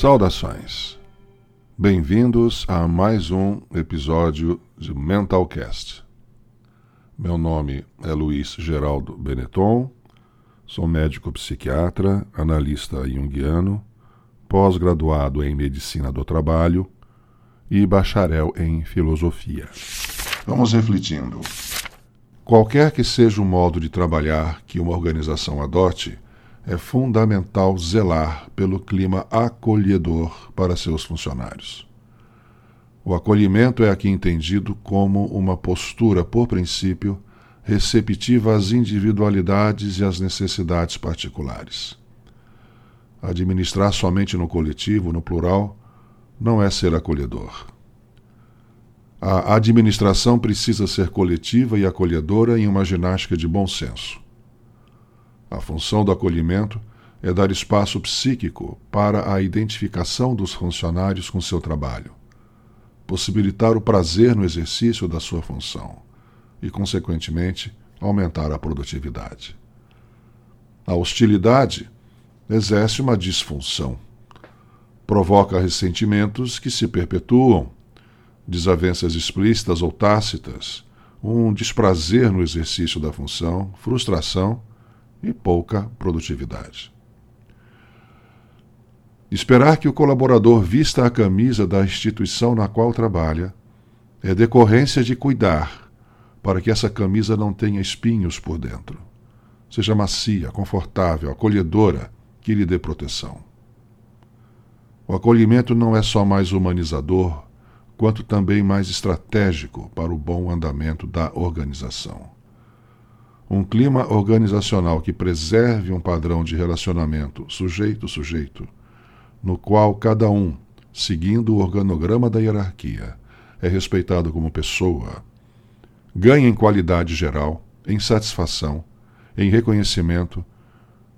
Saudações. Bem-vindos a mais um episódio de Mentalcast. Meu nome é Luiz Geraldo Benetton, sou médico psiquiatra, analista junguiano, pós-graduado em medicina do trabalho e bacharel em filosofia. Vamos refletindo. Qualquer que seja o modo de trabalhar que uma organização adote, é fundamental zelar pelo clima acolhedor para seus funcionários. O acolhimento é aqui entendido como uma postura, por princípio, receptiva às individualidades e às necessidades particulares. Administrar somente no coletivo, no plural, não é ser acolhedor. A administração precisa ser coletiva e acolhedora em uma ginástica de bom senso. A função do acolhimento é dar espaço psíquico para a identificação dos funcionários com seu trabalho, possibilitar o prazer no exercício da sua função e, consequentemente, aumentar a produtividade. A hostilidade exerce uma disfunção, provoca ressentimentos que se perpetuam, desavenças explícitas ou tácitas, um desprazer no exercício da função, frustração e pouca produtividade. Esperar que o colaborador vista a camisa da instituição na qual trabalha é decorrência de cuidar para que essa camisa não tenha espinhos por dentro. Seja macia, confortável, acolhedora, que lhe dê proteção. O acolhimento não é só mais humanizador, quanto também mais estratégico para o bom andamento da organização. Um clima organizacional que preserve um padrão de relacionamento sujeito-sujeito, no qual cada um, seguindo o organograma da hierarquia, é respeitado como pessoa, ganha em qualidade geral, em satisfação, em reconhecimento,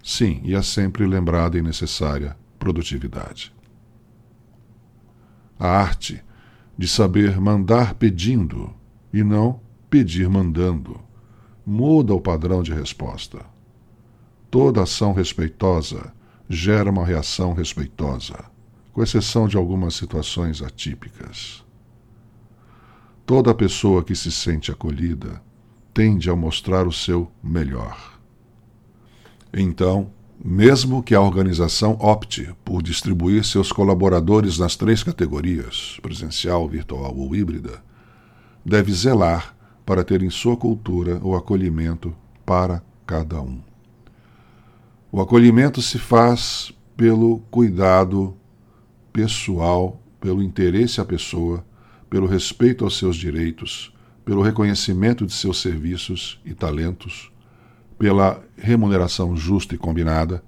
sim, e é sempre lembrada e necessária produtividade. A arte de saber mandar pedindo e não pedir mandando muda o padrão de resposta. Toda ação respeitosa gera uma reação respeitosa, com exceção de algumas situações atípicas. Toda pessoa que se sente acolhida tende a mostrar o seu melhor. Então, mesmo que a organização opte por distribuir seus colaboradores nas três categorias, presencial, virtual ou híbrida, deve zelar para ter em sua cultura o acolhimento para cada um. O acolhimento se faz pelo cuidado pessoal, pelo interesse à pessoa, pelo respeito aos seus direitos, pelo reconhecimento de seus serviços e talentos, pela remuneração justa e combinada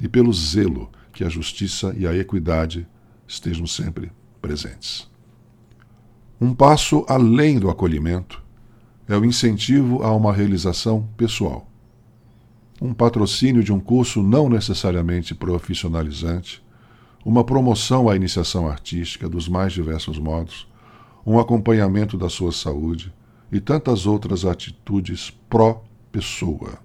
e pelo zelo que a justiça e a equidade estejam sempre presentes. Um passo além do acolhimento é o incentivo a uma realização pessoal. Um patrocínio de um curso não necessariamente profissionalizante, uma promoção à iniciação artística dos mais diversos modos, um acompanhamento da sua saúde e tantas outras atitudes pró-pessoa.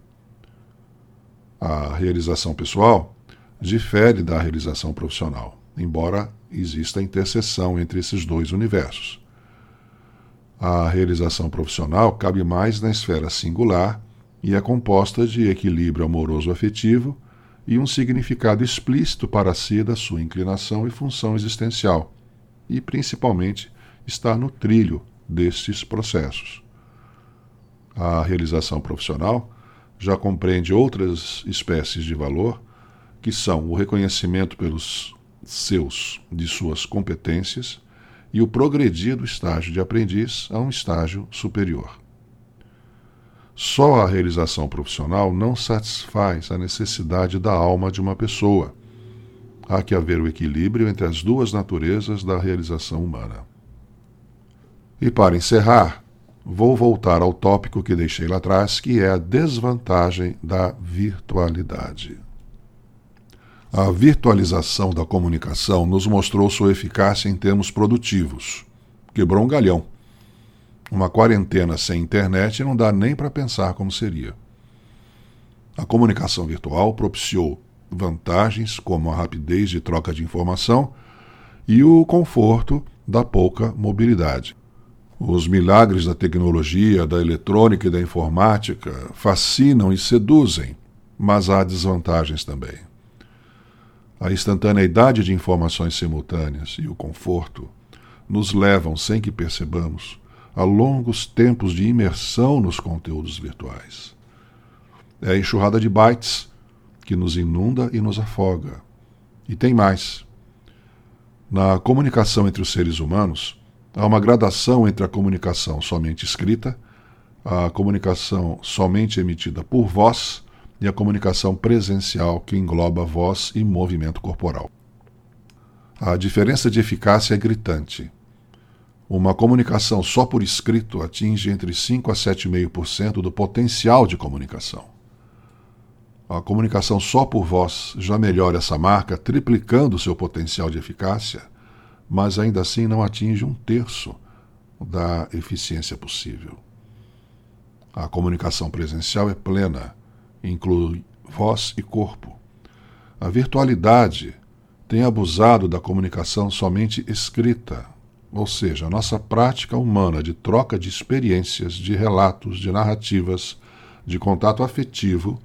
A realização pessoal difere da realização profissional, embora exista interseção entre esses dois universos. A realização profissional cabe mais na esfera singular e é composta de equilíbrio amoroso-afetivo e um significado explícito para si da sua inclinação e função existencial, e principalmente está no trilho destes processos. A realização profissional já compreende outras espécies de valor, que são o reconhecimento pelos seus de suas competências, e o progredir do estágio de aprendiz a um estágio superior. Só a realização profissional não satisfaz a necessidade da alma de uma pessoa. Há que haver o equilíbrio entre as duas naturezas da realização humana. E para encerrar, vou voltar ao tópico que deixei lá atrás, que é a desvantagem da virtualidade. A virtualização da comunicação nos mostrou sua eficácia em termos produtivos. Quebrou um galhão. Uma quarentena sem internet não dá nem para pensar como seria. A comunicação virtual propiciou vantagens como a rapidez de troca de informação e o conforto da pouca mobilidade. Os milagres da tecnologia, da eletrônica e da informática fascinam e seduzem, mas há desvantagens também. A instantaneidade de informações simultâneas e o conforto nos levam, sem que percebamos, a longos tempos de imersão nos conteúdos virtuais. É a enxurrada de bytes que nos inunda e nos afoga. E tem mais. Na comunicação entre os seres humanos, há uma gradação entre a comunicação somente escrita, a comunicação somente emitida por voz e a comunicação presencial, que engloba voz e movimento corporal. A diferença de eficácia é gritante. Uma comunicação só por escrito atinge entre 5 a 7,5% do potencial de comunicação. A comunicação só por voz já melhora essa marca, triplicando seu potencial de eficácia, mas ainda assim não atinge um terço da eficiência possível. A comunicação presencial é plena, inclui voz e corpo. A virtualidade tem abusado da comunicação somente escrita, ou seja, a nossa prática humana de troca de experiências, de relatos, de narrativas, de contato afetivo,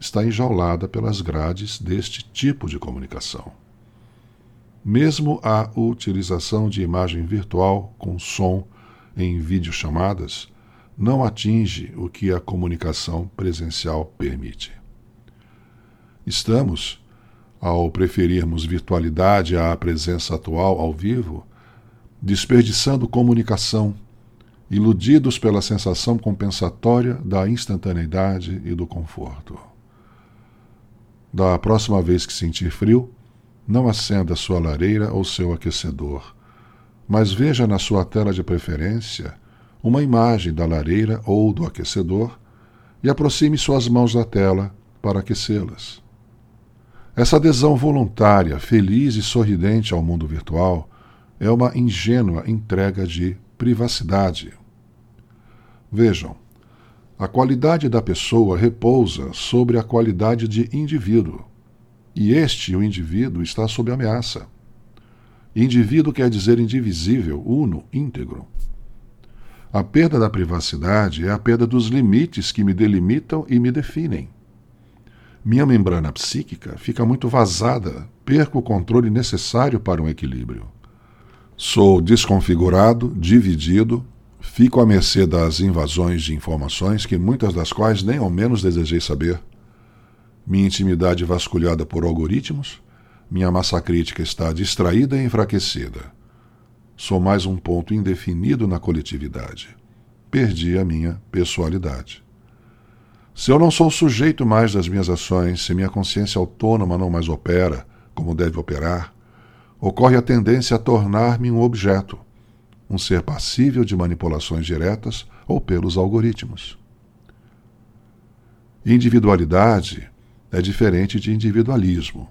está enjaulada pelas grades deste tipo de comunicação. Mesmo a utilização de imagem virtual com som em videochamadas não atinge o que a comunicação presencial permite. Estamos, ao preferirmos virtualidade à presença atual ao vivo, desperdiçando comunicação, iludidos pela sensação compensatória da instantaneidade e do conforto. Da próxima vez que sentir frio, não acenda sua lareira ou seu aquecedor, mas veja na sua tela de preferência uma imagem da lareira ou do aquecedor e aproxime suas mãos da tela para aquecê-las. Essa adesão voluntária, feliz e sorridente ao mundo virtual é uma ingênua entrega de privacidade. Vejam, a qualidade da pessoa repousa sobre a qualidade de indivíduo. E este, o indivíduo, está sob ameaça. Indivíduo quer dizer indivisível, uno, íntegro. A perda da privacidade é a perda dos limites que me delimitam e me definem. Minha membrana psíquica fica muito vazada, perco o controle necessário para um equilíbrio. Sou desconfigurado, dividido, fico à mercê das invasões de informações que muitas das quais nem ao menos desejei saber. Minha intimidade vasculhada por algoritmos, minha massa crítica está distraída e enfraquecida. Sou mais um ponto indefinido na coletividade. Perdi a minha pessoalidade. Se eu não sou sujeito mais das minhas ações, se minha consciência autônoma não mais opera como deve operar, ocorre a tendência a tornar-me um objeto, um ser passível de manipulações diretas ou pelos algoritmos. Individualidade é diferente de individualismo.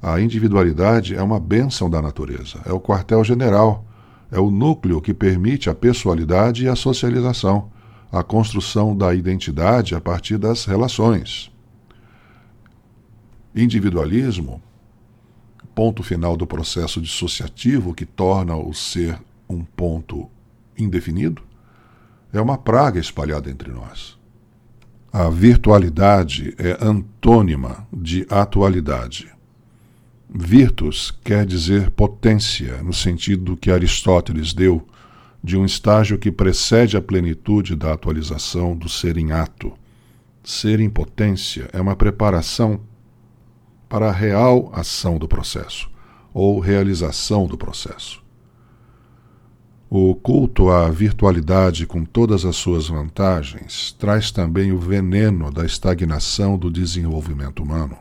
A individualidade é uma bênção da natureza, é o quartel-general, é o núcleo que permite a pessoalidade e a socialização, a construção da identidade a partir das relações. Individualismo, ponto final do processo dissociativo que torna o ser um ponto indefinido, é uma praga espalhada entre nós. A virtualidade é antônima de atualidade. Virtus quer dizer potência, no sentido que Aristóteles deu de um estágio que precede a plenitude da atualização do ser em ato. Ser em potência é uma preparação para a real ação do processo, ou realização do processo. O culto à virtualidade, com todas as suas vantagens, traz também o veneno da estagnação do desenvolvimento humano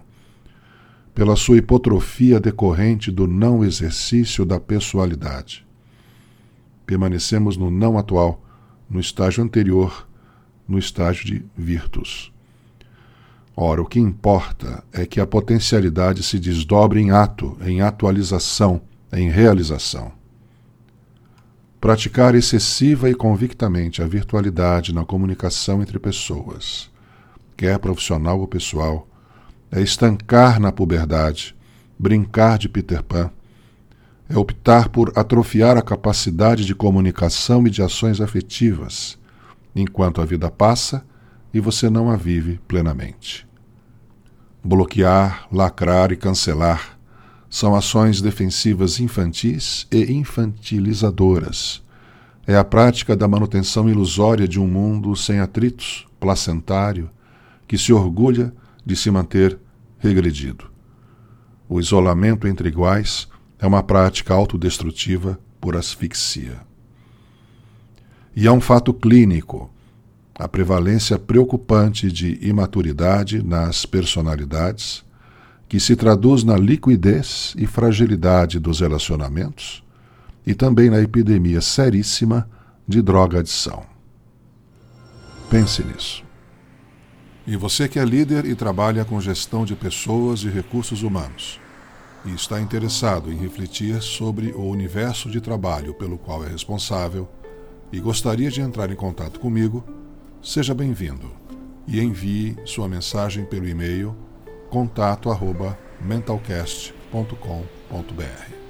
pela sua hipotrofia decorrente do não exercício da pessoalidade. Permanecemos no não atual, no estágio anterior, no estágio de virtus. Ora, o que importa é que a potencialidade se desdobre em ato, em atualização, em realização. Praticar excessiva e convictamente a virtualidade na comunicação entre pessoas, quer profissional ou pessoal, É estancar na puberdade, brincar de Peter Pan. É optar por atrofiar a capacidade de comunicação e de ações afetivas, enquanto a vida passa e você não a vive plenamente. Bloquear, lacrar e cancelar são ações defensivas infantis e infantilizadoras. É a prática da manutenção ilusória de um mundo sem atritos, placentário, que se orgulha de se manter regredido. O isolamento entre iguais é uma prática autodestrutiva por asfixia. E há um fato clínico a prevalência preocupante de imaturidade nas personalidades, que se traduz na liquidez e fragilidade dos relacionamentos e também na epidemia seríssima de droga-adição. Pense nisso. E você que é líder e trabalha com gestão de pessoas e recursos humanos, e está interessado em refletir sobre o universo de trabalho pelo qual é responsável e gostaria de entrar em contato comigo, seja bem-vindo e envie sua mensagem pelo e-mail contato@mentalcast.com.br.